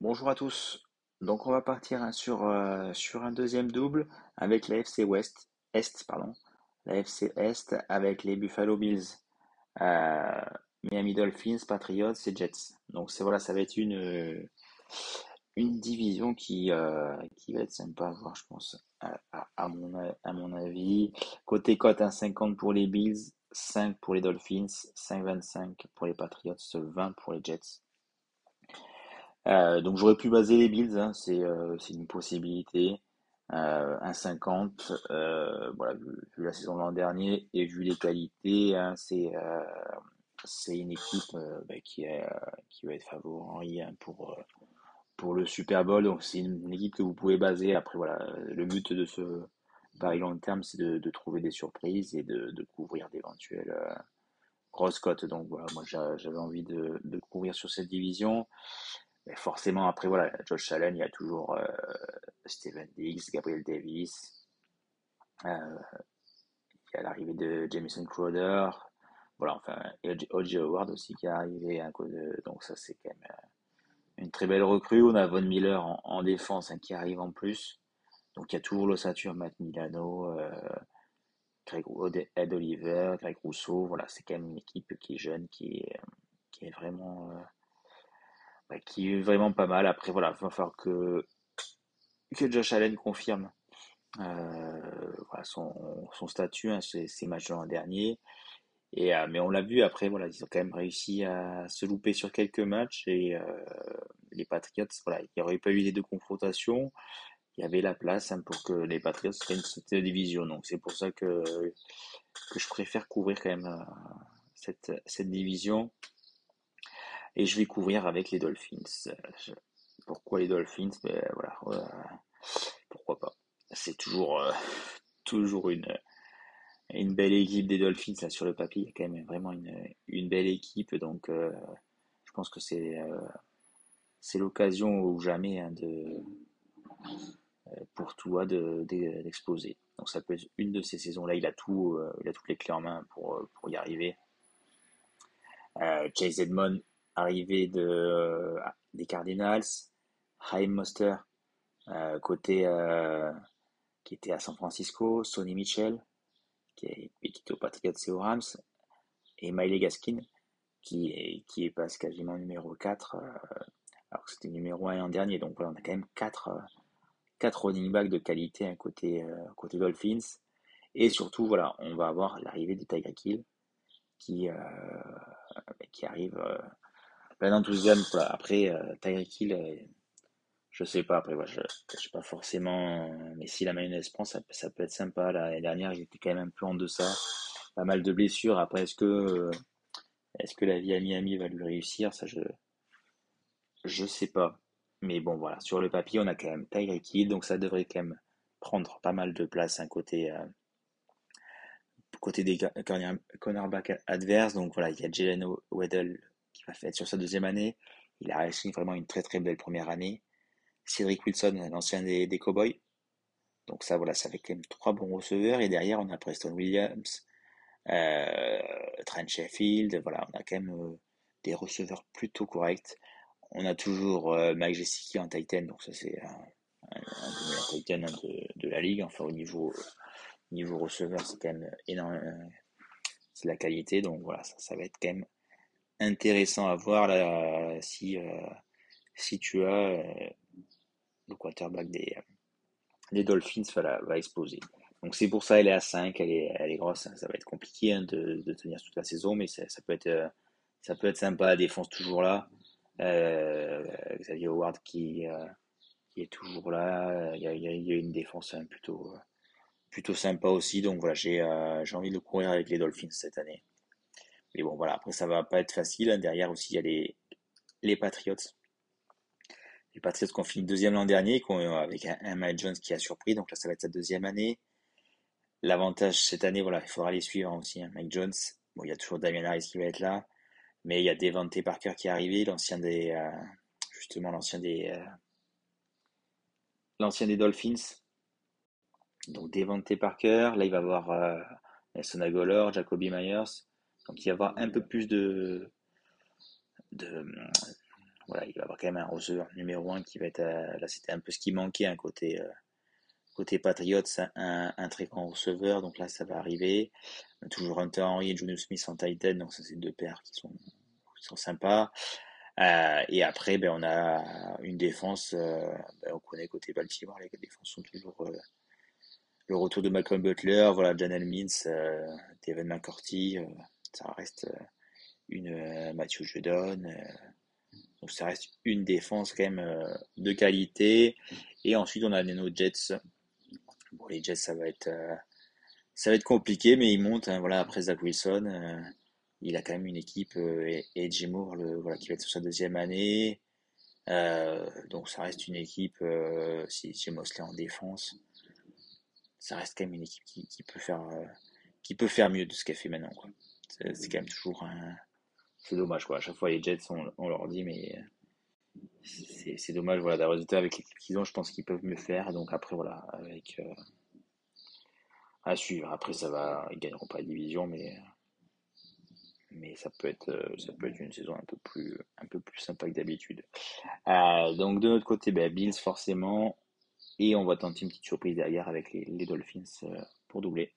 Bonjour à tous. Donc on va partir hein, euh, sur, un deuxième double avec la FC West, Est, pardon. La FC Est avec les Buffalo Bills, euh, Miami Dolphins, Patriots et Jets. Donc c'est voilà, ça va être une, euh, une division qui, euh, qui va être sympa à voir, je pense, à, mon, à mon avis. Côté cote, 1,50 pour les Bills, 5 pour les Dolphins, 5,25 pour les Patriots, 20 pour les Jets. Euh, donc j'aurais pu baser les Bills, hein, euh, c'est une possibilité. Euh, 1,50, euh, voilà, vu, la saison de l'an dernier et vu les qualités, hein, c'est c'est une équipe bah, qui, est, qui va être favori hein, pour, pour le Super Bowl. Donc c'est une, équipe que vous pouvez baser. Après, voilà, le but de ce pari long terme, c'est de, de, trouver des surprises et de, de couvrir d'éventuelles grosses cotes. Donc voilà, moi j'avais envie de, de couvrir sur cette division. Mais forcément, après, voilà, Josh Allen, il y a toujours euh, Steven Diggs, Gabriel Davis. Euh, il y a l'arrivée de Jameson Crowder. Voilà, enfin, et. Howard aussi qui est arrivé. Hein, donc ça, c'est quand même euh, une très belle recrue. On a Von Miller en, défense hein, qui arrive en plus. Donc il y a toujours l'ossature Matt Milano, Greg, Ed Oliver, Greg Rousseau. Voilà, c'est quand même une équipe qui est jeune, qui est, vraiment bah, qui est vraiment pas mal. Après, voilà, il va falloir que, Josh Allen confirme euh, son, son, statut, hein, ses, matchs de l'an dernier. Et, euh, mais on l'a vu après, voilà, ils ont quand même réussi à se louper sur quelques matchs et euh, les Patriots, voilà, il n'y aurait pas eu les deux confrontations. Il y avait la place hein, pour que les Patriots seraient une division. Donc c'est pour ça que, que je préfère couvrir quand même cette, cette division et je vais couvrir avec les Dolphins. Pourquoi les Dolphins? Ben, voilà, pourquoi pas. C'est toujours, euh, toujours une, une belle équipe des Dolphins sur le papier. Il y a quand même vraiment une, belle équipe, donc euh, je pense que c'est euh, l'occasion ou jamais hein, de pour toi d'exploser. donc ça peut être une de ces saisons-là. Il a il toutes les clés en main pour, y arriver. Chase Edmond arrivée de, euh, des Cardinals, Haim Moster, euh, côté euh, qui était à San Francisco, Sonny Mitchell, qui, est, Patriots et aux Rams, et Miley Gaskin, qui qui passe quasiment numéro 4, alors que c'était numéro 1 en dernier. Donc voilà, on a quand même 4, 4 running backs de qualité à côté, côté Dolphins. Et surtout, voilà, on va avoir l'arrivée de Tyreek Hill qui, qui arrive plein d'enthousiasme. Après, euh, Tyreek Hill, euh, je sais pas, après, je ne sais pas forcément, mais si la mayonnaise prend, ça, ça peut être sympa. L'année dernière, j'étais quand même un peu en deçà, pas mal de blessures. Après, est-ce que, est-ce que la vie à Miami va lui réussir? Ça, je je sais pas. Mais bon, voilà, sur le papier, on a quand même Tyreek Hill, donc ça devrait quand même prendre pas mal de place un côté, euh, côté des cornerbacks adverses. Donc voilà, il y a Jalen Weddle qui va faire sur sa deuxième année. Il a réussi vraiment une très très belle première année. Cédric Wilson, l'ancien des, Cowboys. Donc ça, voilà, ça fait quand même trois bons receveurs. Et derrière, on a Preston Williams, euh, Trent Sheffield. Voilà, on a quand même euh, des receveurs plutôt corrects. On a toujours euh, Mike Gesicki en Titan. Donc ça, c'est un, Titan de, la ligue. Enfin, au niveau, niveau receveur, c'est quand même énorme. C'est la qualité. Donc voilà, ça, va être quand même intéressant à voir là, si, si tu as le quarterback des, des Dolphins va, exploser. Donc c'est pour ça elle est à 5, elle est, grosse, hein. ça va être compliqué hein, de, tenir toute la saison, mais ça, ça, peut être euh, peut être sympa, la défense toujours là. Euh, Xavier Howard qui, qui est toujours là, il y a, une défense hein, plutôt, sympa aussi, donc voilà, j'ai envie de courir avec les Dolphins cette année. Mais bon, voilà, après, ça va pas être facile. Derrière aussi, il y a les, les Patriots. Les Patriots qui ont fini deuxième l'an dernier, avec un, Mike Jones qui a surpris. Donc là, ça va être sa deuxième année. L'avantage cette année, voilà, il faudra les suivre aussi. Hein. Mike Jones, bon, il y a toujours Damien Harris qui va être là. Mais il y a Devante Parker qui est arrivé, l'ancien des, euh, justement, l'ancien des, euh, l'ancien des Dolphins. Donc Devante Parker, là il va avoir euh, Nelson Jacoby Myers, donc il va y avoir un peu plus de, voilà, il va avoir quand même un receveur numéro 1 qui va être. là, c'était un peu ce qui manquait, un côté. Côté Patriots, un, un, très grand receveur, donc là ça va arriver. toujours Hunter Henry et Junior Smith en tight end, donc ça c'est deux paires qui sont, qui sont sympas. Euh, et après, ben, on a une défense, euh, ben, on connaît côté Baltimore, les défenses sont toujours euh, le retour de Malcolm Butler, voilà, Janelle Mintz, Devin McCourty, ça reste une Matthew Judon, donc ça reste une défense quand même de qualité. Et ensuite, on a nos Jets. Bon, les Jets, ça va être, ça va être compliqué, mais ils montent. Hein, voilà, après Zach Wilson, il a quand même une équipe euh, et Jim Moore le, voilà, qui va être sur sa deuxième année. Euh, donc ça reste une équipe, euh, si Jim Mosley en défense, ça reste quand même une équipe qui, qui peut faire qui peut faire mieux de ce qu'elle fait maintenant. C'est, quand même toujours un... C'est dommage quoi. À chaque fois les Jets on, leur dit mais c'est, dommage voilà d'avoir résultat avec l'équipe qu'ils ont. Je pense qu'ils peuvent mieux faire. Donc après voilà avec à suivre. Après ça va ils gagneront pas la division mais mais ça peut être euh, ça peut être une saison un peu plus un peu plus sympa que d'habitude. Euh, donc de notre côté, ben, Bills forcément, et on va tenter une petite surprise derrière avec les, les Dolphins euh, pour doubler.